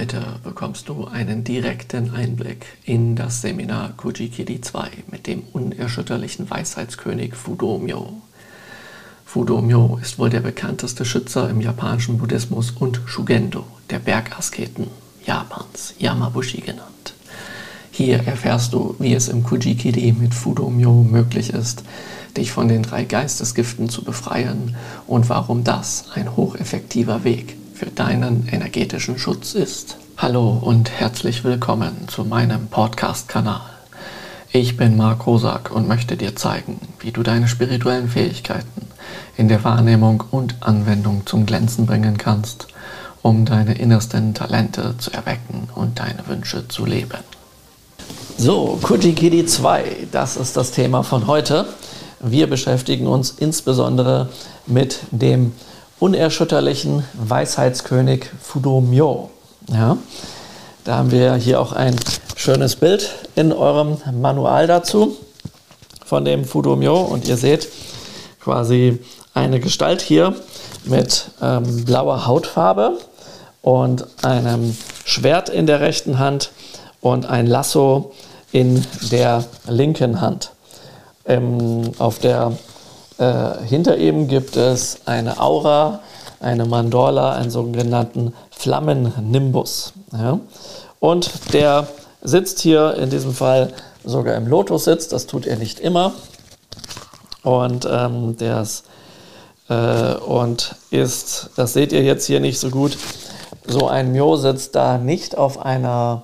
Heute bekommst du einen direkten Einblick in das Seminar Kujikiri 2 mit dem unerschütterlichen Weisheitskönig Fudomyo. Fudomyo ist wohl der bekannteste Schützer im japanischen Buddhismus und Shugendo, der Bergasketen Japans, Yamabushi genannt. Hier erfährst du, wie es im Kujikiri mit Fudomyo möglich ist, dich von den drei Geistesgiften zu befreien und warum das ein hocheffektiver Weg für deinen energetischen Schutz ist. Hallo und herzlich willkommen zu meinem Podcast-Kanal. Ich bin Marc Rosak und möchte dir zeigen, wie du deine spirituellen Fähigkeiten in der Wahrnehmung und Anwendung zum Glänzen bringen kannst, um deine innersten Talente zu erwecken und deine Wünsche zu leben. So, Kujikidi 2, das ist das Thema von heute. Wir beschäftigen uns insbesondere mit dem unerschütterlichen Weisheitskönig Fudomyo. Ja, da haben wir hier auch ein schönes Bild in eurem Manual dazu von dem Fudomyo und ihr seht quasi eine Gestalt hier mit ähm, blauer Hautfarbe und einem Schwert in der rechten Hand und ein Lasso in der linken Hand. Ähm, auf der äh, hinter ihm gibt es eine Aura, eine Mandorla, einen sogenannten Flammennimbus. Ja? Und der sitzt hier in diesem Fall sogar im Lotus-Sitz, das tut er nicht immer. Und ähm, der ist, äh, und ist, das seht ihr jetzt hier nicht so gut, so ein Myo sitzt da nicht auf einer,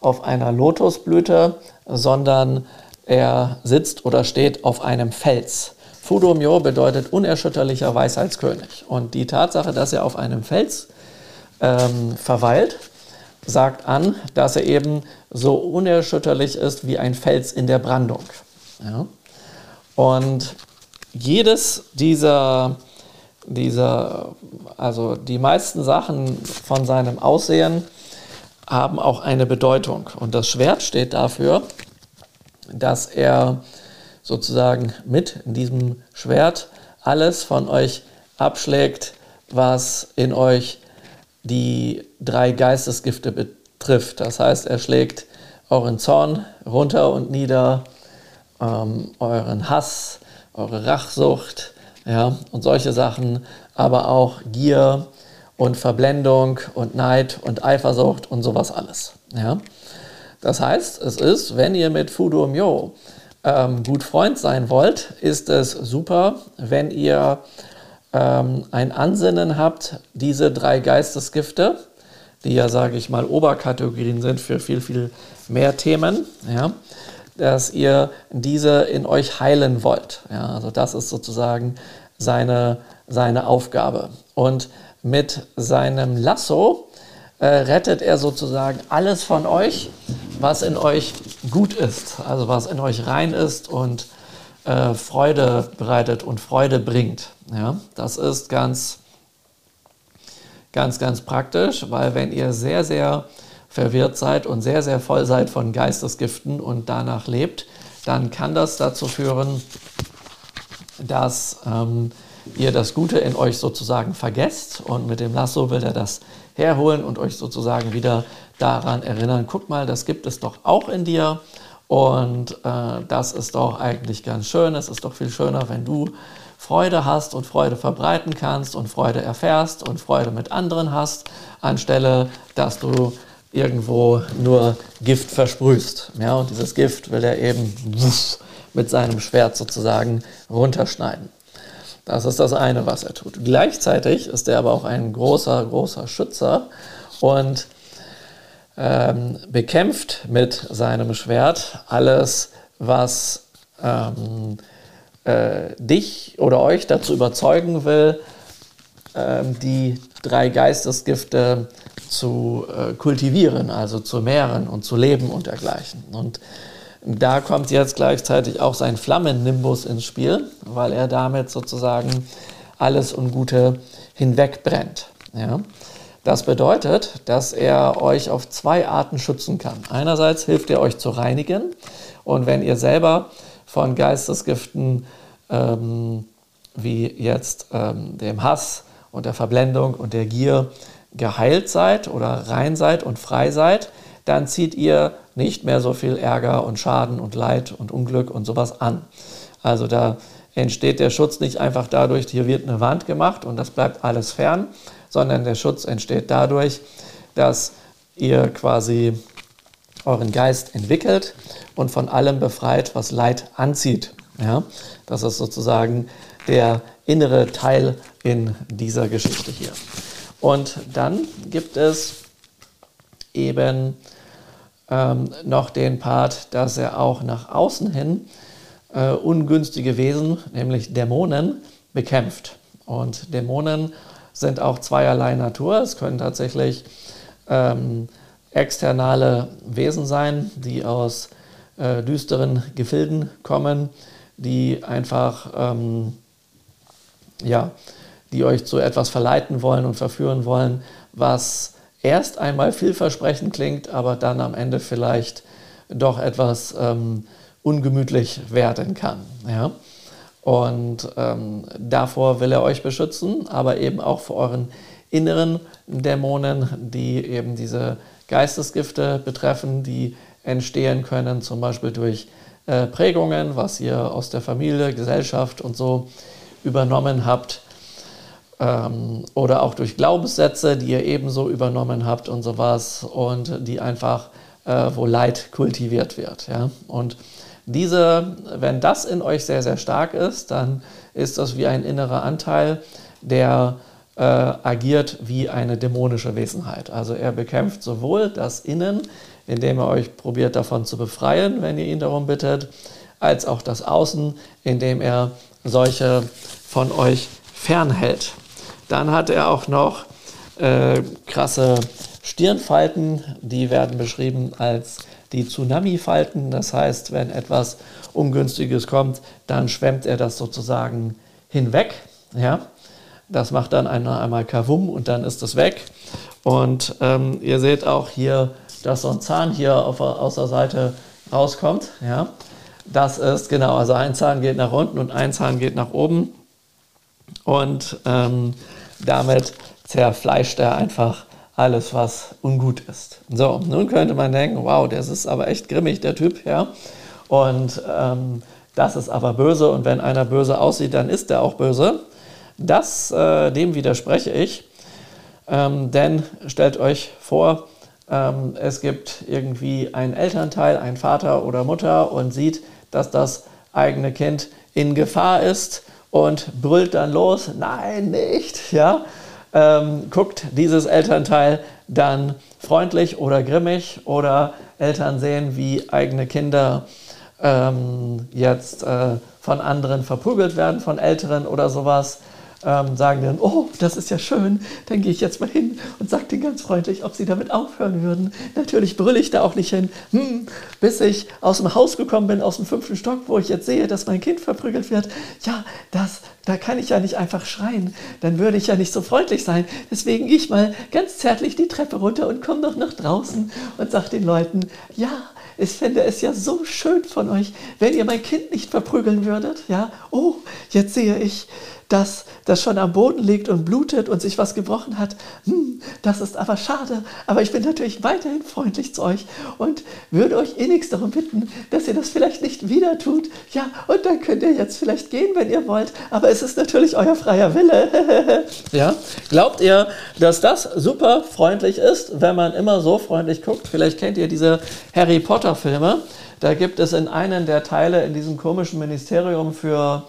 auf einer Lotusblüte, sondern er sitzt oder steht auf einem Fels. Fudomyo bedeutet unerschütterlicher Weisheitskönig. Und die Tatsache, dass er auf einem Fels ähm, verweilt, sagt an, dass er eben so unerschütterlich ist wie ein Fels in der Brandung. Ja? Und jedes dieser, dieser, also die meisten Sachen von seinem Aussehen haben auch eine Bedeutung. Und das Schwert steht dafür, dass er sozusagen mit diesem Schwert alles von euch abschlägt, was in euch die drei Geistesgifte betrifft. Das heißt, er schlägt euren Zorn runter und nieder, ähm, euren Hass, eure Rachsucht ja, und solche Sachen, aber auch Gier und Verblendung und Neid und Eifersucht und sowas alles. Ja. Das heißt, es ist, wenn ihr mit Fudo Myo ähm, gut Freund sein wollt, ist es super, wenn ihr ähm, ein Ansinnen habt, diese drei Geistesgifte, die ja, sage ich mal, Oberkategorien sind für viel, viel mehr Themen, ja, dass ihr diese in euch heilen wollt. Ja, also das ist sozusagen seine, seine Aufgabe. Und mit seinem Lasso äh, rettet er sozusagen alles von euch, was in euch gut ist, also was in euch rein ist und äh, Freude bereitet und Freude bringt. Ja, das ist ganz, ganz, ganz praktisch, weil wenn ihr sehr, sehr verwirrt seid und sehr, sehr voll seid von Geistesgiften und danach lebt, dann kann das dazu führen, dass ähm, ihr das Gute in euch sozusagen vergesst und mit dem Lasso will er das herholen und euch sozusagen wieder daran erinnern, guck mal, das gibt es doch auch in dir und äh, das ist doch eigentlich ganz schön. Es ist doch viel schöner, wenn du Freude hast und Freude verbreiten kannst und Freude erfährst und Freude mit anderen hast, anstelle dass du irgendwo nur Gift versprühst. Ja, und dieses Gift will er eben mit seinem Schwert sozusagen runterschneiden. Das ist das eine, was er tut. Gleichzeitig ist er aber auch ein großer, großer Schützer und ähm, bekämpft mit seinem Schwert alles, was ähm, äh, dich oder euch dazu überzeugen will, ähm, die drei Geistesgifte zu äh, kultivieren, also zu mehren und zu leben und dergleichen. Und da kommt jetzt gleichzeitig auch sein Flammennimbus ins Spiel, weil er damit sozusagen alles Ungute hinwegbrennt. Ja? Das bedeutet, dass er euch auf zwei Arten schützen kann. Einerseits hilft er euch zu reinigen und wenn ihr selber von Geistesgiften ähm, wie jetzt ähm, dem Hass und der Verblendung und der Gier geheilt seid oder rein seid und frei seid, dann zieht ihr nicht mehr so viel Ärger und Schaden und Leid und Unglück und sowas an. Also da entsteht der Schutz nicht einfach dadurch, hier wird eine Wand gemacht und das bleibt alles fern, sondern der Schutz entsteht dadurch, dass ihr quasi euren Geist entwickelt und von allem befreit, was Leid anzieht. Ja? Das ist sozusagen der innere Teil in dieser Geschichte hier. Und dann gibt es eben ähm, noch den Part, dass er auch nach außen hin äh, ungünstige Wesen, nämlich Dämonen, bekämpft. Und Dämonen sind auch zweierlei Natur. Es können tatsächlich ähm, externe Wesen sein, die aus äh, düsteren Gefilden kommen, die einfach, ähm, ja, die euch zu etwas verleiten wollen und verführen wollen, was erst einmal vielversprechend klingt, aber dann am Ende vielleicht doch etwas ähm, ungemütlich werden kann. Ja? Und ähm, davor will er euch beschützen, aber eben auch vor euren inneren Dämonen, die eben diese Geistesgifte betreffen, die entstehen können, zum Beispiel durch äh, Prägungen, was ihr aus der Familie, Gesellschaft und so übernommen habt, ähm, oder auch durch Glaubenssätze, die ihr ebenso übernommen habt und sowas, und die einfach, äh, wo Leid kultiviert wird. Ja? Und diese, wenn das in euch sehr, sehr stark ist, dann ist das wie ein innerer Anteil, der äh, agiert wie eine dämonische Wesenheit. Also er bekämpft sowohl das Innen, indem er euch probiert davon zu befreien, wenn ihr ihn darum bittet, als auch das Außen, indem er solche von euch fernhält. Dann hat er auch noch äh, krasse Stirnfalten, die werden beschrieben als die Tsunami-Falten. Das heißt, wenn etwas Ungünstiges kommt, dann schwemmt er das sozusagen hinweg. Ja? Das macht dann einmal, einmal Kavum und dann ist es weg. Und ähm, ihr seht auch hier, dass so ein Zahn hier auf, aus der Seite rauskommt. Ja? Das ist genau, also ein Zahn geht nach unten und ein Zahn geht nach oben. Und ähm, damit zerfleischt er einfach alles, was ungut ist. So, nun könnte man denken, wow, das ist aber echt grimmig, der Typ, ja. Und ähm, das ist aber böse und wenn einer böse aussieht, dann ist er auch böse. Das, äh, dem widerspreche ich, ähm, denn stellt euch vor, ähm, es gibt irgendwie einen Elternteil, einen Vater oder Mutter und sieht, dass das eigene Kind in Gefahr ist und brüllt dann los, nein, nicht, ja? Ähm, guckt dieses Elternteil dann freundlich oder grimmig oder Eltern sehen, wie eigene Kinder ähm, jetzt äh, von anderen verprügelt werden, von Älteren oder sowas ähm, sagen dann, oh, das ist ja schön, dann gehe ich jetzt mal hin und sage denen ganz freundlich, ob sie damit aufhören würden. Natürlich brülle ich da auch nicht hin, hm, bis ich aus dem Haus gekommen bin, aus dem fünften Stock, wo ich jetzt sehe, dass mein Kind verprügelt wird. Ja, das, da kann ich ja nicht einfach schreien, dann würde ich ja nicht so freundlich sein. Deswegen gehe ich mal ganz zärtlich die Treppe runter und komme noch nach draußen und sage den Leuten, ja, ich fände es ja so schön von euch, wenn ihr mein Kind nicht verprügeln würdet. Ja, oh, jetzt sehe ich, dass das schon am Boden liegt und blutet und sich was gebrochen hat. Hm, das ist aber schade. Aber ich bin natürlich weiterhin freundlich zu euch und würde euch innigst darum bitten, dass ihr das vielleicht nicht wieder tut. Ja, und dann könnt ihr jetzt vielleicht gehen, wenn ihr wollt. Aber es ist natürlich euer freier Wille. ja, glaubt ihr, dass das super freundlich ist, wenn man immer so freundlich guckt? Vielleicht kennt ihr diese Harry Potter Filme. Da gibt es in einem der Teile in diesem komischen Ministerium für,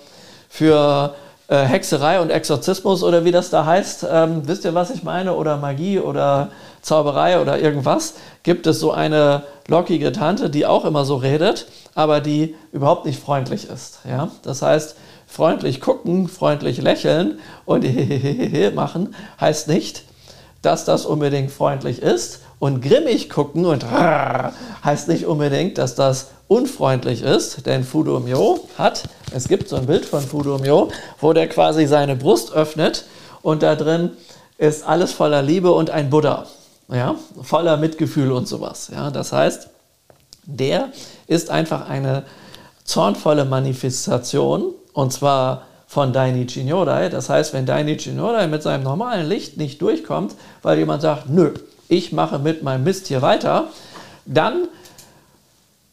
für äh, Hexerei und Exorzismus oder wie das da heißt, ähm, wisst ihr, was ich meine? Oder Magie oder Zauberei oder irgendwas, gibt es so eine lockige Tante, die auch immer so redet, aber die überhaupt nicht freundlich ist. Ja? Das heißt, freundlich gucken, freundlich lächeln und machen heißt nicht, dass das unbedingt freundlich ist. Und grimmig gucken und heißt nicht unbedingt, dass das unfreundlich ist, denn Fudo Myo hat, es gibt so ein Bild von Fudo Myo, wo der quasi seine Brust öffnet und da drin ist alles voller Liebe und ein Buddha, ja, voller Mitgefühl und sowas. Ja, das heißt, der ist einfach eine zornvolle Manifestation und zwar von Dainichi Nyodai. Das heißt, wenn Dainichi Nyodai mit seinem normalen Licht nicht durchkommt, weil jemand sagt, nö, ich mache mit meinem Mist hier weiter, dann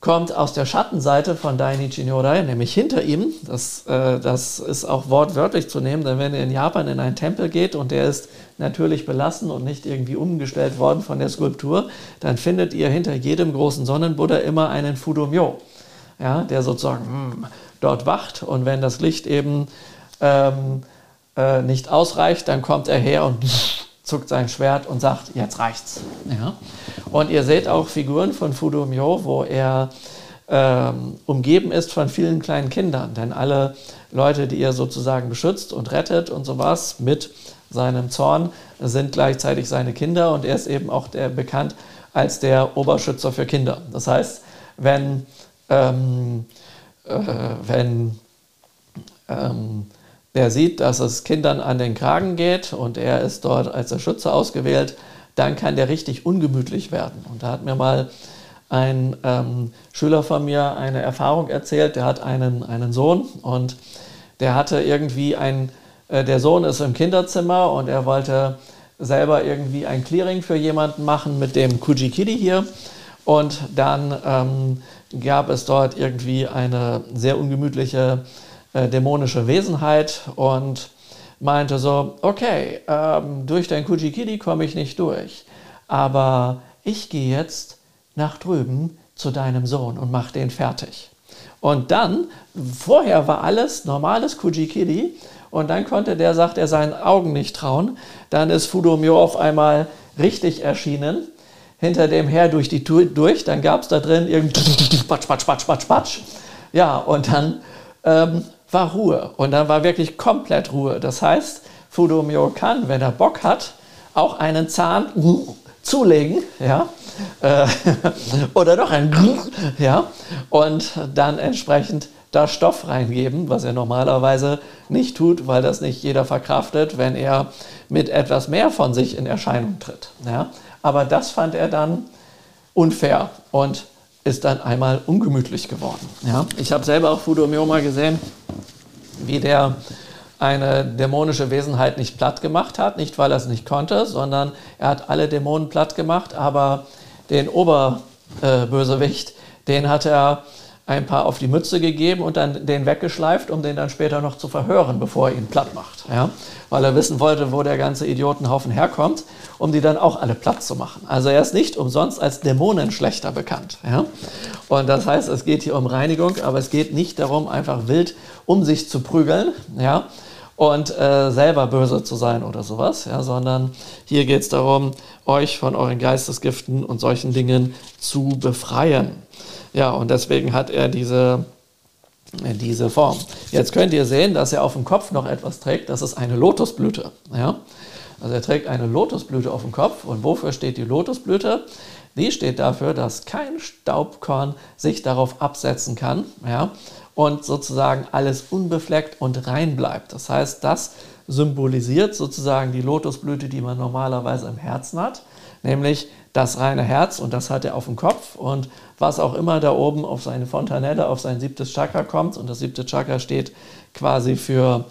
kommt aus der Schattenseite von Dainichi Nyodai, nämlich hinter ihm. Das, äh, das ist auch wortwörtlich zu nehmen, denn wenn ihr in Japan in einen Tempel geht und der ist natürlich belassen und nicht irgendwie umgestellt worden von der Skulptur, dann findet ihr hinter jedem großen Sonnenbuddha immer einen Fudomyo, ja, der sozusagen hm, dort wacht und wenn das Licht eben ähm, äh, nicht ausreicht, dann kommt er her und zuckt sein Schwert und sagt, jetzt reicht's. Ja? Und ihr seht auch Figuren von Fudo Myo, wo er ähm, umgeben ist von vielen kleinen Kindern, denn alle Leute, die er sozusagen beschützt und rettet und sowas mit seinem Zorn, sind gleichzeitig seine Kinder und er ist eben auch der, bekannt als der Oberschützer für Kinder. Das heißt, wenn, ähm, äh, wenn ähm, der sieht, dass es Kindern an den Kragen geht und er ist dort als der Schütze ausgewählt, dann kann der richtig ungemütlich werden. Und da hat mir mal ein ähm, Schüler von mir eine Erfahrung erzählt, der hat einen, einen Sohn und der hatte irgendwie ein, äh, der Sohn ist im Kinderzimmer und er wollte selber irgendwie ein Clearing für jemanden machen mit dem Kujikiri hier. Und dann ähm, gab es dort irgendwie eine sehr ungemütliche äh, dämonische Wesenheit und meinte so, okay, ähm, durch dein Kujikiri komme ich nicht durch, aber ich gehe jetzt nach drüben zu deinem Sohn und mach den fertig. Und dann, vorher war alles normales Kujikiri und dann konnte der, sagt er, seinen Augen nicht trauen. Dann ist Fudomyo auf einmal richtig erschienen, hinter dem her durch die Tür durch. Dann gab es da drin irgendwie Patsch, Patsch, Patsch, Patsch, Patsch. Ja, und dann ähm, war Ruhe. Und dann war wirklich komplett Ruhe. Das heißt, Fudomyo kann, wenn er Bock hat, auch einen Zahn zulegen, ja, äh, oder doch ein, ja, und dann entsprechend da Stoff reingeben, was er normalerweise nicht tut, weil das nicht jeder verkraftet, wenn er mit etwas mehr von sich in Erscheinung tritt. Ja. Aber das fand er dann unfair und ist dann einmal ungemütlich geworden. Ja? Ich habe selber auch Fudomyoma gesehen, wie der eine dämonische Wesenheit nicht platt gemacht hat, nicht weil er es nicht konnte, sondern er hat alle Dämonen platt gemacht, aber den Oberbösewicht, äh, den hat er ein paar auf die Mütze gegeben und dann den weggeschleift, um den dann später noch zu verhören, bevor er ihn platt macht. Ja? Weil er wissen wollte, wo der ganze Idiotenhaufen herkommt, um die dann auch alle platt zu machen. Also er ist nicht umsonst als Dämonenschlechter bekannt. Ja? Und das heißt, es geht hier um Reinigung, aber es geht nicht darum, einfach wild um sich zu prügeln. Ja? und äh, selber böse zu sein oder sowas, ja, sondern hier geht es darum, euch von euren Geistesgiften und solchen Dingen zu befreien. Ja, und deswegen hat er diese, äh, diese Form. Jetzt könnt ihr sehen, dass er auf dem Kopf noch etwas trägt. Das ist eine Lotusblüte. Ja? Also er trägt eine Lotusblüte auf dem Kopf. Und wofür steht die Lotusblüte? Die steht dafür, dass kein Staubkorn sich darauf absetzen kann ja? und sozusagen alles unbefleckt und rein bleibt. Das heißt, das symbolisiert sozusagen die Lotusblüte, die man normalerweise im Herzen hat, nämlich das reine Herz und das hat er auf dem Kopf und was auch immer da oben auf seine Fontanelle, auf sein siebtes Chakra kommt. Und das siebte Chakra steht quasi für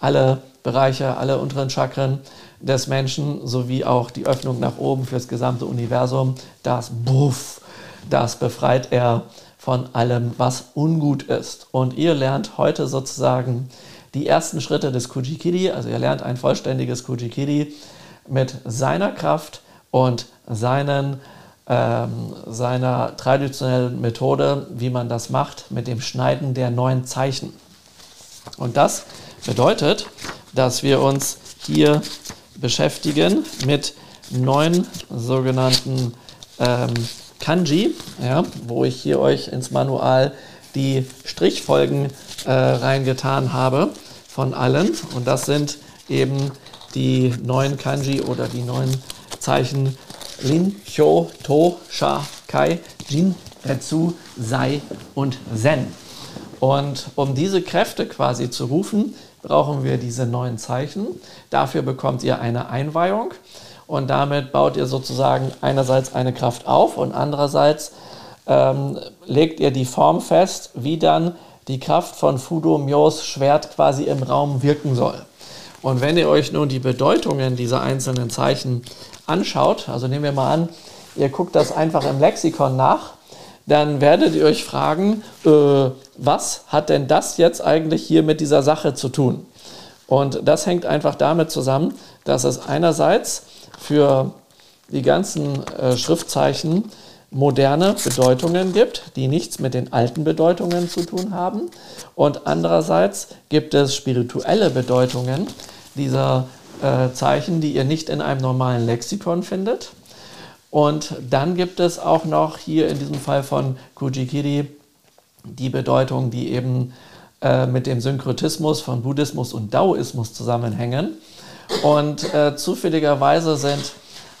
alle Bereiche, alle unteren Chakren des Menschen sowie auch die Öffnung nach oben fürs gesamte Universum, das Buff, das befreit er von allem, was ungut ist. Und ihr lernt heute sozusagen die ersten Schritte des Kujikiri, also ihr lernt ein vollständiges Kujikiri mit seiner Kraft, und seinen, ähm, seiner traditionellen Methode, wie man das macht, mit dem Schneiden der neuen Zeichen. Und das bedeutet, dass wir uns hier beschäftigen mit neun sogenannten ähm, Kanji, ja, wo ich hier euch ins Manual die Strichfolgen äh, reingetan habe von allen. Und das sind eben die neun Kanji oder die neun Zeichen Lin, Hyo, To, Sha, Kai, Jin, Retsu, Sei und Zen. Und um diese Kräfte quasi zu rufen, brauchen wir diese neuen Zeichen. Dafür bekommt ihr eine Einweihung und damit baut ihr sozusagen einerseits eine Kraft auf und andererseits ähm, legt ihr die Form fest, wie dann die Kraft von Fudo Myos Schwert quasi im Raum wirken soll. Und wenn ihr euch nun die Bedeutungen dieser einzelnen Zeichen anschaut, also nehmen wir mal an, ihr guckt das einfach im Lexikon nach, dann werdet ihr euch fragen, äh, was hat denn das jetzt eigentlich hier mit dieser Sache zu tun? Und das hängt einfach damit zusammen, dass es einerseits für die ganzen äh, Schriftzeichen moderne Bedeutungen gibt, die nichts mit den alten Bedeutungen zu tun haben. Und andererseits gibt es spirituelle Bedeutungen dieser äh, Zeichen, die ihr nicht in einem normalen Lexikon findet. Und dann gibt es auch noch hier in diesem Fall von Kujikiri die Bedeutung, die eben äh, mit dem Synkretismus von Buddhismus und Daoismus zusammenhängen. Und äh, zufälligerweise sind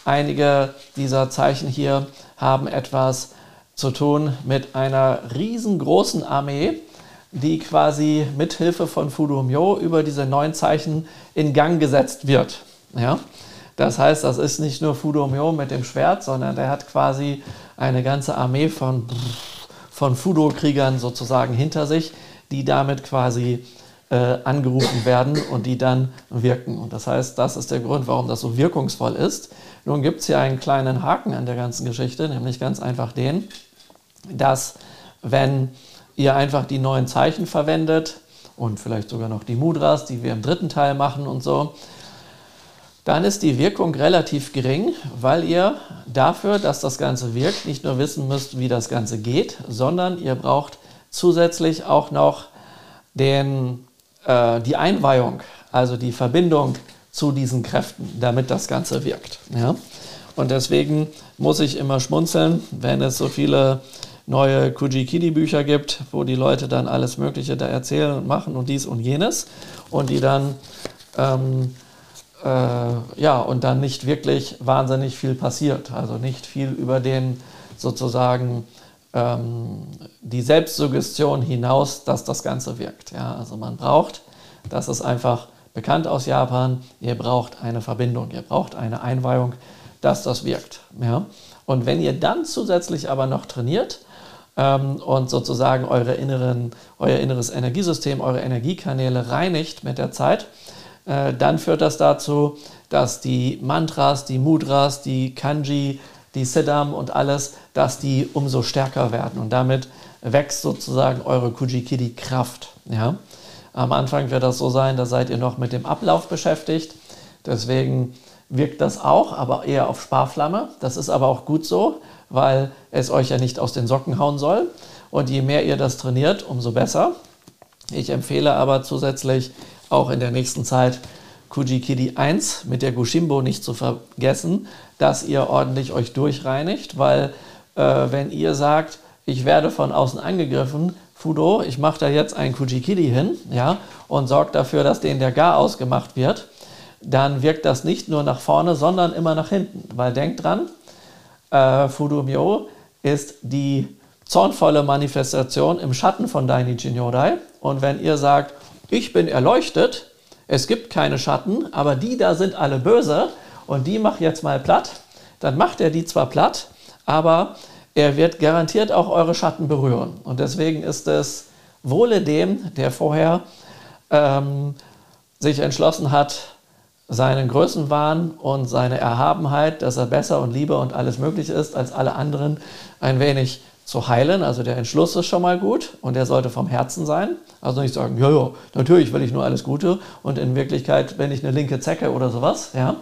einige dieser Zeichen hier haben etwas zu tun mit einer riesengroßen Armee, die quasi mithilfe von Fudumyo über diese neun Zeichen in Gang gesetzt wird. Ja? Das heißt, das ist nicht nur Fudumyo mit dem Schwert, sondern der hat quasi eine ganze Armee von, von Fudo-Kriegern sozusagen hinter sich, die damit quasi äh, angerufen werden und die dann wirken. Und das heißt, das ist der Grund, warum das so wirkungsvoll ist. Nun gibt es hier einen kleinen Haken an der ganzen Geschichte, nämlich ganz einfach den, dass wenn ihr einfach die neuen Zeichen verwendet und vielleicht sogar noch die Mudras, die wir im dritten Teil machen und so, dann ist die Wirkung relativ gering, weil ihr dafür, dass das Ganze wirkt, nicht nur wissen müsst, wie das Ganze geht, sondern ihr braucht zusätzlich auch noch den, äh, die Einweihung, also die Verbindung zu diesen Kräften, damit das Ganze wirkt. Ja? Und deswegen muss ich immer schmunzeln, wenn es so viele neue Kujikidi-Bücher gibt, wo die Leute dann alles Mögliche da erzählen und machen und dies und jenes und die dann ähm, äh, ja und dann nicht wirklich wahnsinnig viel passiert, also nicht viel über den sozusagen ähm, die Selbstsuggestion hinaus, dass das Ganze wirkt. Ja, also man braucht, das ist einfach bekannt aus Japan, ihr braucht eine Verbindung, ihr braucht eine Einweihung, dass das wirkt. Ja? Und wenn ihr dann zusätzlich aber noch trainiert, ähm, und sozusagen eure inneren, euer inneres Energiesystem, eure Energiekanäle reinigt mit der Zeit, äh, dann führt das dazu, dass die Mantras, die Mudras, die Kanji, die Siddham und alles, dass die umso stärker werden. Und damit wächst sozusagen eure Kujikidi-Kraft. Ja? Am Anfang wird das so sein, da seid ihr noch mit dem Ablauf beschäftigt. Deswegen wirkt das auch, aber eher auf Sparflamme. Das ist aber auch gut so, weil es euch ja nicht aus den Socken hauen soll. Und je mehr ihr das trainiert, umso besser. Ich empfehle aber zusätzlich auch in der nächsten Zeit Kujikidi 1 mit der Gushimbo nicht zu vergessen, dass ihr ordentlich euch durchreinigt, weil äh, wenn ihr sagt, ich werde von außen angegriffen, Fudo, ich mache da jetzt ein Kujikidi hin, ja, und sorgt dafür, dass denen der Gar ausgemacht wird, dann wirkt das nicht nur nach vorne, sondern immer nach hinten. Weil denkt dran, äh, Fudumyo ist die zornvolle Manifestation im Schatten von Dainichi Nyodai. Und wenn ihr sagt, ich bin erleuchtet, es gibt keine Schatten, aber die da sind alle böse und die mach jetzt mal platt, dann macht er die zwar platt, aber er wird garantiert auch eure Schatten berühren. Und deswegen ist es wohle dem, der vorher ähm, sich entschlossen hat, seinen Größenwahn und seine Erhabenheit, dass er besser und lieber und alles möglich ist als alle anderen, ein wenig zu heilen. Also der Entschluss ist schon mal gut und der sollte vom Herzen sein. Also nicht sagen, ja, ja, natürlich will ich nur alles Gute und in Wirklichkeit bin ich eine linke Zecke oder sowas. Ja?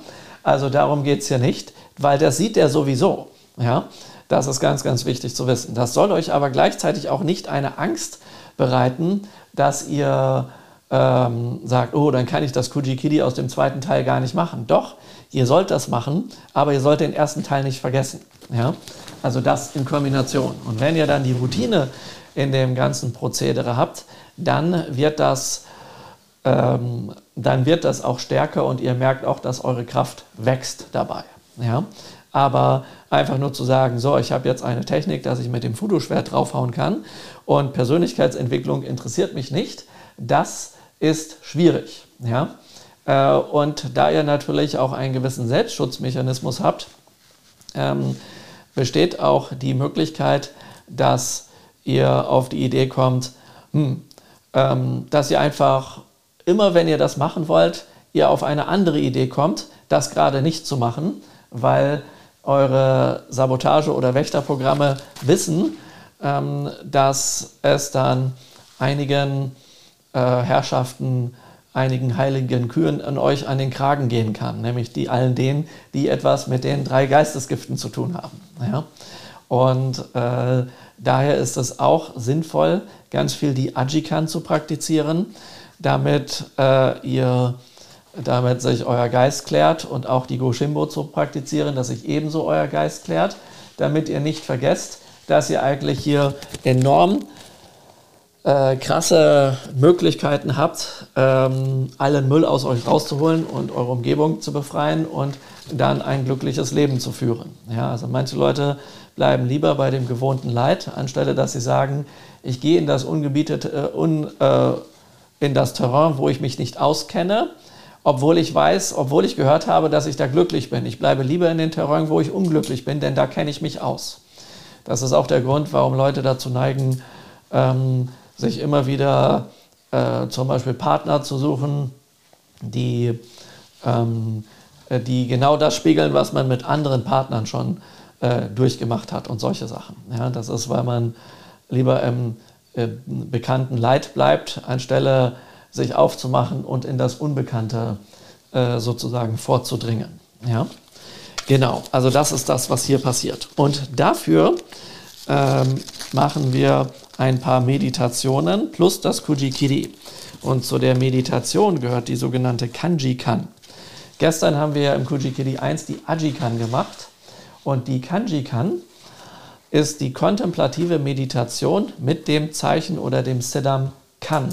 Also darum geht es hier nicht, weil das sieht er sowieso. Ja? Das ist ganz, ganz wichtig zu wissen. Das soll euch aber gleichzeitig auch nicht eine Angst bereiten, dass ihr ähm, sagt, oh, dann kann ich das Kujikidi aus dem zweiten Teil gar nicht machen. Doch, ihr sollt das machen, aber ihr sollt den ersten Teil nicht vergessen. Ja? Also das in Kombination. Und wenn ihr dann die Routine in dem ganzen Prozedere habt, dann wird das, ähm, dann wird das auch stärker und ihr merkt auch, dass eure Kraft wächst dabei. Ja? Aber einfach nur zu sagen, so, ich habe jetzt eine Technik, dass ich mit dem Fudo-Schwert draufhauen kann und Persönlichkeitsentwicklung interessiert mich nicht, das ist schwierig. Ja? Äh, und da ihr natürlich auch einen gewissen Selbstschutzmechanismus habt, ähm, besteht auch die Möglichkeit, dass ihr auf die Idee kommt, hm, ähm, dass ihr einfach immer, wenn ihr das machen wollt, ihr auf eine andere Idee kommt, das gerade nicht zu machen, weil eure Sabotage- oder Wächterprogramme wissen, ähm, dass es dann einigen äh, Herrschaften, einigen heiligen Kühen an euch an den Kragen gehen kann, nämlich die allen denen, die etwas mit den drei Geistesgiften zu tun haben. Ja? Und äh, daher ist es auch sinnvoll, ganz viel die Ajikan zu praktizieren, damit äh, ihr damit sich euer Geist klärt und auch die Goshimbo zu praktizieren, dass sich ebenso euer Geist klärt, damit ihr nicht vergesst, dass ihr eigentlich hier enorm äh, krasse Möglichkeiten habt, ähm, allen Müll aus euch rauszuholen und eure Umgebung zu befreien und dann ein glückliches Leben zu führen. Ja, also manche Leute bleiben lieber bei dem gewohnten Leid, anstelle dass sie sagen, ich gehe in das ungebietete, äh, un, äh, in das Terrain, wo ich mich nicht auskenne, obwohl ich weiß, obwohl ich gehört habe, dass ich da glücklich bin. Ich bleibe lieber in den Terrain, wo ich unglücklich bin, denn da kenne ich mich aus. Das ist auch der Grund, warum Leute dazu neigen, ähm, sich immer wieder äh, zum Beispiel Partner zu suchen, die, ähm, äh, die genau das spiegeln, was man mit anderen Partnern schon äh, durchgemacht hat und solche Sachen. Ja, das ist, weil man lieber im äh, bekannten Leid bleibt, anstelle sich aufzumachen und in das Unbekannte äh, sozusagen vorzudringen. Ja? Genau, also das ist das, was hier passiert. Und dafür ähm, machen wir ein paar Meditationen plus das Kujikiri. Und zu der Meditation gehört die sogenannte Kanji-Kan. Gestern haben wir im Kujikiri 1 die Ajikan gemacht. Und die Kanji-Kan ist die kontemplative Meditation mit dem Zeichen oder dem Siddham Kan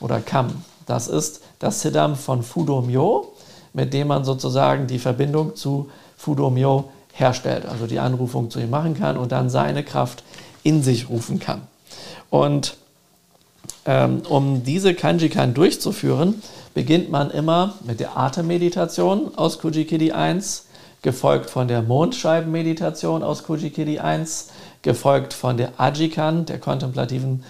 oder Kam. Das ist das Siddham von Fudomyo, mit dem man sozusagen die Verbindung zu Fudomyo herstellt, also die Anrufung zu ihm machen kann und dann seine Kraft in sich rufen kann. Und ähm, um diese Kanjikan durchzuführen, beginnt man immer mit der Atemmeditation aus Kujikidi 1, gefolgt von der Mondscheibenmeditation aus Kujikidi 1, gefolgt von der Ajikan, der kontemplativen,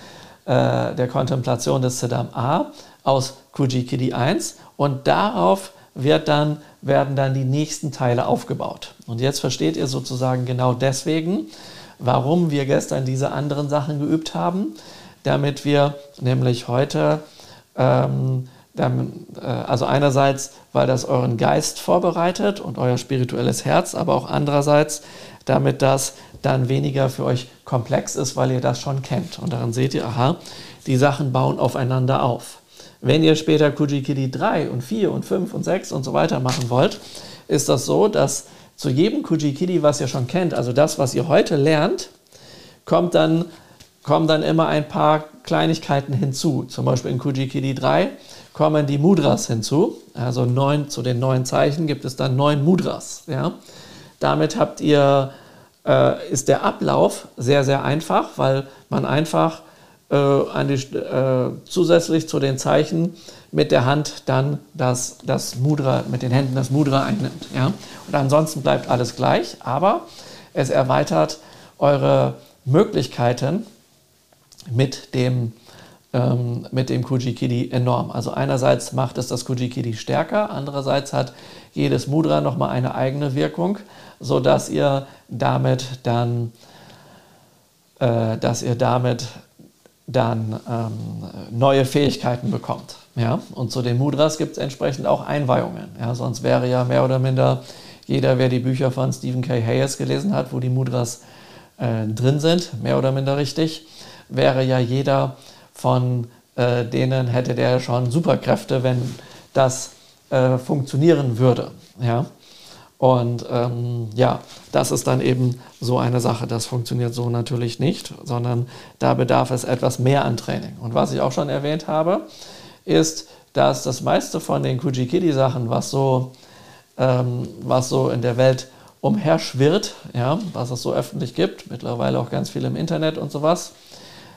äh, der Kontemplation des Siddham A aus Kujikidi 1 und darauf wird dann, werden dann die nächsten Teile aufgebaut. Und jetzt versteht ihr sozusagen genau deswegen, warum wir gestern diese anderen Sachen geübt haben, damit wir nämlich heute, ähm, äh, also einerseits, weil das euren Geist vorbereitet und euer spirituelles Herz, aber auch andererseits, damit das dann weniger für euch komplex ist, weil ihr das schon kennt. Und daran seht ihr, aha, die Sachen bauen aufeinander auf. Wenn ihr später Kujikidi 3 und 4 und 5 und 6 und so weiter machen wollt, ist das so, dass zu jedem Kujikidi, was ihr schon kennt, also das, was ihr heute lernt, kommt dann, kommen dann immer ein paar Kleinigkeiten hinzu. Zum Beispiel in Kujikidi 3 kommen die Mudras hinzu. Also neun, zu den neun Zeichen gibt es dann neun Mudras. Ja? Damit habt ihr, äh, ist der Ablauf sehr, sehr einfach, weil man einfach äh, die, äh, zusätzlich zu den Zeichen mit der Hand dann das, das Mudra, mit den Händen das Mudra einnimmt. Ja? Und ansonsten bleibt alles gleich, aber es erweitert eure Möglichkeiten mit dem, ähm, mit dem Kujikidi enorm. Also einerseits macht es das Kujikidi stärker, andererseits hat jedes Mudra nochmal eine eigene Wirkung, sodass ihr damit dann, äh, dass ihr damit dann ähm, neue Fähigkeiten bekommt. Ja? Und zu den Mudras gibt es entsprechend auch Einweihungen. Ja? Sonst wäre ja mehr oder minder jeder, wer die Bücher von Stephen K. Hayes gelesen hat, wo die Mudras äh, drin sind, mehr oder minder richtig, wäre ja jeder von äh, denen, hätte der schon Superkräfte, wenn das äh, funktionieren würde. Ja? Und ähm, ja, das ist dann eben so eine Sache. Das funktioniert so natürlich nicht, sondern da bedarf es etwas mehr an Training. Und was ich auch schon erwähnt habe, ist, dass das meiste von den Kujikidi-Sachen, was so, ähm, was so in der Welt umherschwirrt, ja, was es so öffentlich gibt, mittlerweile auch ganz viel im Internet und sowas,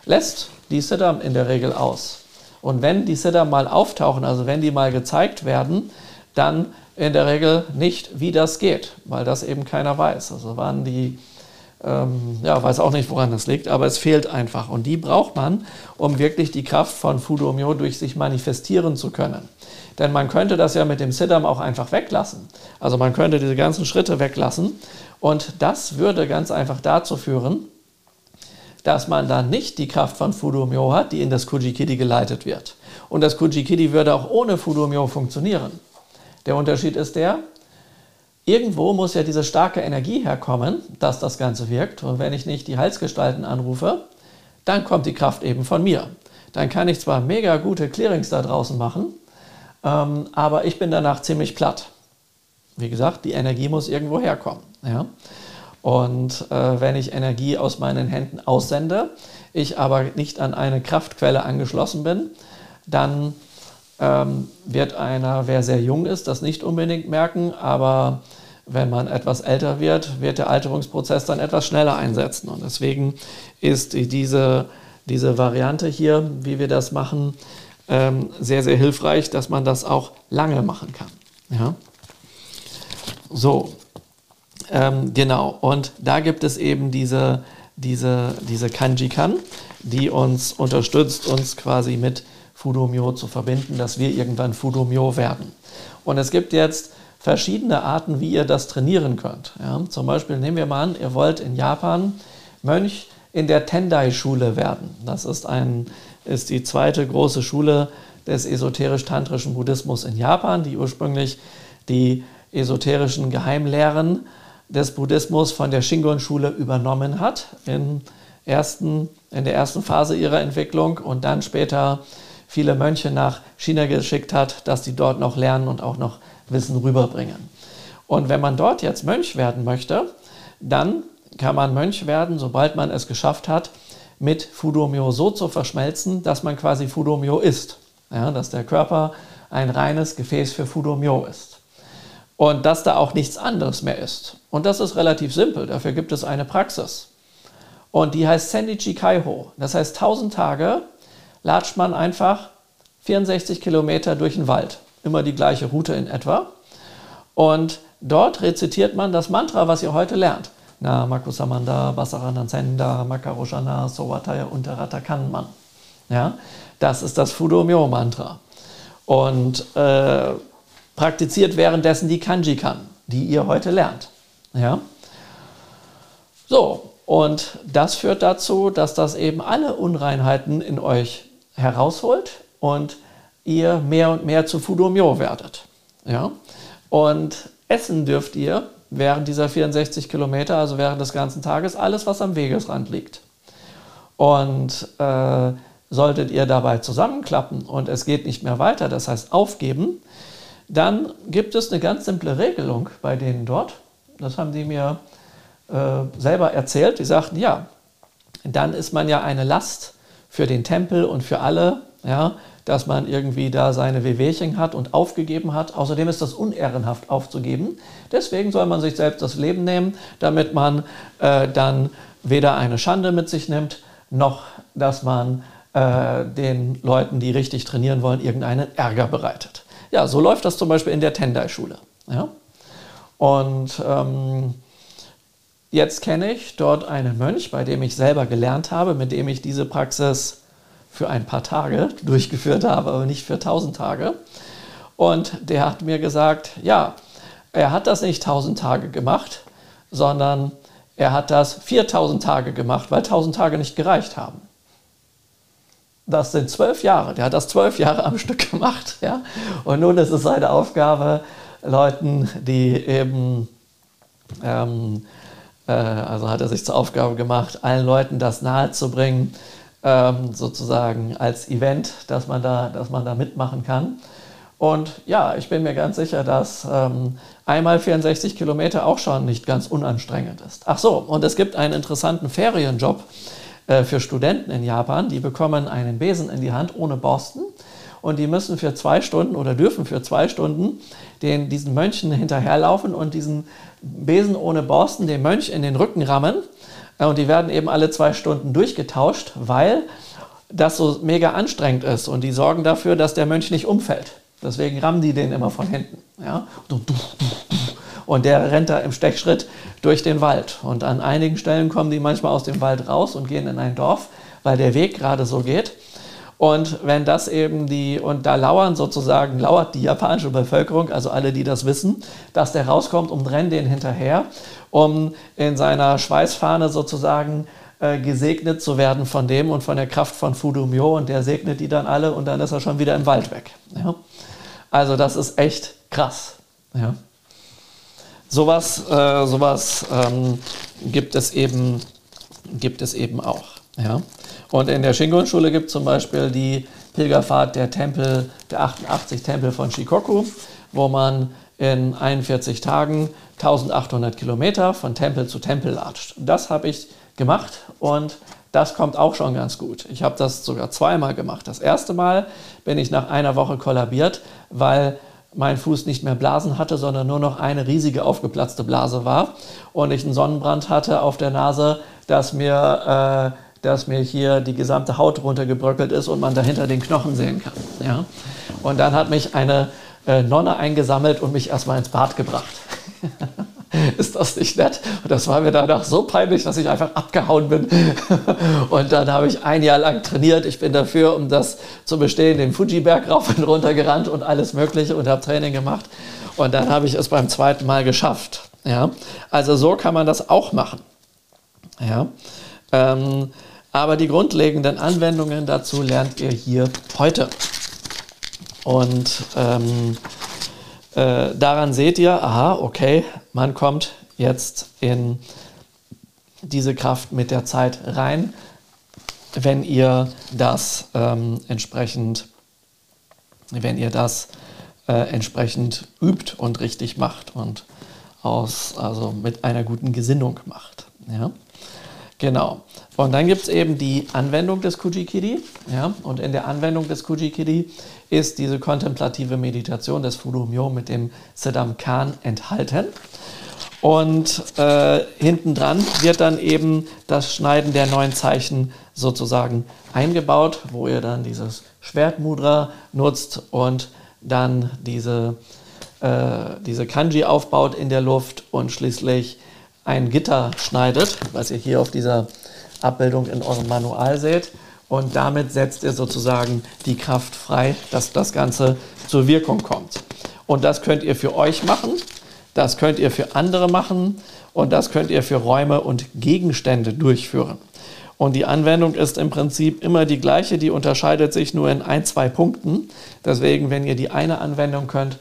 lässt die Siddham in der Regel aus. Und wenn die Siddham mal auftauchen, also wenn die mal gezeigt werden, dann in der Regel nicht, wie das geht, weil das eben keiner weiß. Also wann die, Ähm, ja, weiß auch nicht, woran das liegt, aber es fehlt einfach. Und die braucht man, um wirklich die Kraft von Fudomyo durch sich manifestieren zu können. Denn man könnte das ja mit dem Siddham auch einfach weglassen. Also man könnte diese ganzen Schritte weglassen. Und das würde ganz einfach dazu führen, dass man dann nicht die Kraft von Fudomyo hat, die in das Kujikidi geleitet wird. Und das Kujikidi würde auch ohne Fudomyo funktionieren. Der Unterschied ist der, irgendwo muss ja diese starke Energie herkommen, dass das Ganze wirkt. Und wenn ich nicht die Heilsgestalten anrufe, dann kommt die Kraft eben von mir. Dann kann ich zwar mega gute Clearings da draußen machen, ähm, aber ich bin danach ziemlich platt. Wie gesagt, die Energie muss irgendwo herkommen. Ja? Und äh, wenn ich Energie aus meinen Händen aussende, ich aber nicht an eine Kraftquelle angeschlossen bin, dann ähm, wird einer, wer sehr jung ist, das nicht unbedingt merken, aber wenn man etwas älter wird, wird der Alterungsprozess dann etwas schneller einsetzen. Und deswegen ist diese, diese Variante hier, wie wir das machen, ähm, sehr, sehr hilfreich, dass man das auch lange machen kann. Ja? So, ähm, genau. Und da gibt es eben diese, diese, diese Kanji-Kan, die uns unterstützt, uns quasi mit Fudomyo zu verbinden, dass wir irgendwann Fudomyo werden. Und es gibt jetzt verschiedene Arten, wie ihr das trainieren könnt. Ja, zum Beispiel nehmen wir mal an, ihr wollt in Japan Mönch in der Tendai-Schule werden. Das ist, ein, ist die zweite große Schule des esoterisch-tantrischen Buddhismus in Japan, die ursprünglich die esoterischen Geheimlehren des Buddhismus von der Shingon-Schule übernommen hat in, ersten, in der ersten Phase ihrer Entwicklung und dann später viele Mönche nach China geschickt hat, dass die dort noch lernen und auch noch Wissen rüberbringen. Und wenn man dort jetzt Mönch werden möchte, dann kann man Mönch werden, sobald man es geschafft hat, mit Fudomyo so zu verschmelzen, dass man quasi Fudomyo ist. Ja, dass der Körper ein reines Gefäß für Fudomyo ist. Und dass da auch nichts anderes mehr ist. Und das ist relativ simpel. Dafür gibt es eine Praxis. Und die heißt Sendichi Kaiho. Das heißt, 1000 Tage latscht man einfach 64 Kilometer durch den Wald. Immer die gleiche Route in etwa. Und dort rezitiert man das Mantra, was ihr heute lernt. Na Makusamanda, Basaranansenda, Makaroshana, Sowataya Unterata Kanman. Ja, das ist das Fudomyo-Mantra. Und äh, praktiziert währenddessen die Kanji-Kan, die ihr heute lernt. Ja? So, und das führt dazu, dass das eben alle Unreinheiten in euch herausholt und ihr mehr und mehr zu Fudomyo werdet. Ja? Und essen dürft ihr während dieser 64 Kilometer, also während des ganzen Tages, alles, was am Wegesrand liegt. Und äh, solltet ihr dabei zusammenklappen und es geht nicht mehr weiter, das heißt aufgeben, dann gibt es eine ganz simple Regelung bei denen dort. Das haben die mir äh, selber erzählt. Die sagten, ja, dann ist man ja eine Last für den Tempel und für alle, ja, dass man irgendwie da seine Wehwehchen hat und aufgegeben hat. Außerdem ist das unehrenhaft aufzugeben. Deswegen soll man sich selbst das Leben nehmen, damit man äh, dann weder eine Schande mit sich nimmt, noch dass man äh, den Leuten, die richtig trainieren wollen, irgendeinen Ärger bereitet. Ja, so läuft das zum Beispiel in der Tendai-Schule. Ja? Und ähm, Jetzt kenne ich dort einen Mönch, bei dem ich selber gelernt habe, mit dem ich diese Praxis für ein paar Tage durchgeführt habe, aber nicht für tausend Tage. Und der hat mir gesagt, ja, er hat das nicht tausend Tage gemacht, sondern er hat das 4000 Tage gemacht, weil tausend Tage nicht gereicht haben. Das sind zwölf Jahre. Der hat das zwölf Jahre am Stück gemacht. Ja? Und nun ist es seine Aufgabe, Leuten, die eben ähm, äh, also hat er sich zur Aufgabe gemacht, allen Leuten das nahezubringen, ähm, sozusagen als Event, dass man, da, dass man da mitmachen kann. Und ja, ich bin mir ganz sicher, dass ähm, einmal 64 Kilometer auch schon nicht ganz unanstrengend ist. Ach so, und es gibt einen interessanten Ferienjob äh, für Studenten in Japan. Die bekommen einen Besen in die Hand ohne Borsten und die müssen für zwei Stunden oder dürfen für zwei Stunden den, diesen Mönchen hinterherlaufen und diesen Besen ohne Borsten dem Mönch in den Rücken rammen. Äh, und die werden eben alle zwei Stunden durchgetauscht, weil das so mega anstrengend ist. Und die sorgen dafür, dass der Mönch nicht umfällt. Deswegen rammen die den immer von hinten. Ja? Und der rennt da im Stechschritt durch den Wald. Und an einigen Stellen kommen die manchmal aus dem Wald raus und gehen in ein Dorf, weil der Weg gerade so geht. Und wenn das eben die, und da lauern sozusagen, lauert die japanische Bevölkerung, also alle, die das wissen, dass der rauskommt und rennen den hinterher, um in seiner Schweißfahne sozusagen äh, gesegnet zu werden von dem und von der Kraft von Fudumyo und der segnet die dann alle und dann ist er schon wieder im Wald weg. Ja? Also das ist echt krass. Ja? Sowas, äh, sowas ähm, gibt, gibt es eben auch. Ja? Und in der Shingon-Schule gibt es zum Beispiel die Pilgerfahrt der Tempel, der 88 Tempel von Shikoku, wo man in 41 Tagen 1800 Kilometer von Tempel zu Tempel latscht. Das habe ich gemacht und das kommt auch schon ganz gut. Ich habe das sogar zweimal gemacht. Das erste Mal bin ich nach einer Woche kollabiert, weil mein Fuß nicht mehr Blasen hatte, sondern nur noch eine riesige aufgeplatzte Blase war und ich einen Sonnenbrand hatte auf der Nase, dass mir äh, dass mir hier die gesamte Haut runtergebröckelt ist und man dahinter den Knochen sehen kann. Ja? Und dann hat mich eine äh, Nonne eingesammelt und mich erstmal ins Bad gebracht. ist das nicht nett? Und das war mir danach so peinlich, dass ich einfach abgehauen bin. und dann habe ich ein Jahr lang trainiert. Ich bin dafür, um das zu bestehen, den Fuji-Berg rauf und runter gerannt und alles Mögliche und habe Training gemacht. Und dann habe ich es beim zweiten Mal geschafft. Ja? Also so kann man das auch machen. Ja? Ähm, aber die grundlegenden Anwendungen dazu lernt ihr hier heute. Und ähm, äh, daran seht ihr, aha, okay, man kommt jetzt in diese Kraft mit der Zeit rein, wenn ihr das ähm, entsprechend, wenn ihr das äh, entsprechend übt und richtig macht und aus, also mit einer guten Gesinnung macht. Ja? Genau. Und dann gibt es eben die Anwendung des Kujikiri. Ja? Und in der Anwendung des Kujikiri ist diese kontemplative Meditation des Fudumyo mit dem Siddham Khan enthalten. Und äh, hinten dran wird dann eben das Schneiden der neun Zeichen sozusagen eingebaut, wo ihr dann dieses Schwertmudra nutzt und dann diese, äh, diese Kanji aufbaut in der Luft und schließlich ein Gitter schneidet, was ihr hier auf dieser Abbildung in eurem Manual seht. Und damit setzt ihr sozusagen die Kraft frei, dass das Ganze zur Wirkung kommt. Und das könnt ihr für euch machen, das könnt ihr für andere machen und das könnt ihr für Räume und Gegenstände durchführen. Und die Anwendung ist im Prinzip immer die gleiche, die unterscheidet sich nur in ein, zwei Punkten. Deswegen, wenn ihr die eine Anwendung könnt,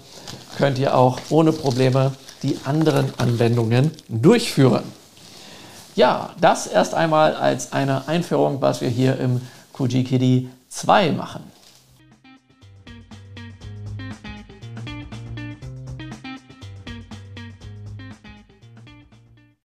könnt ihr auch ohne Probleme die anderen Anwendungen durchführen. Ja, das erst einmal als eine Einführung, was wir hier im Kujikidi 2 machen.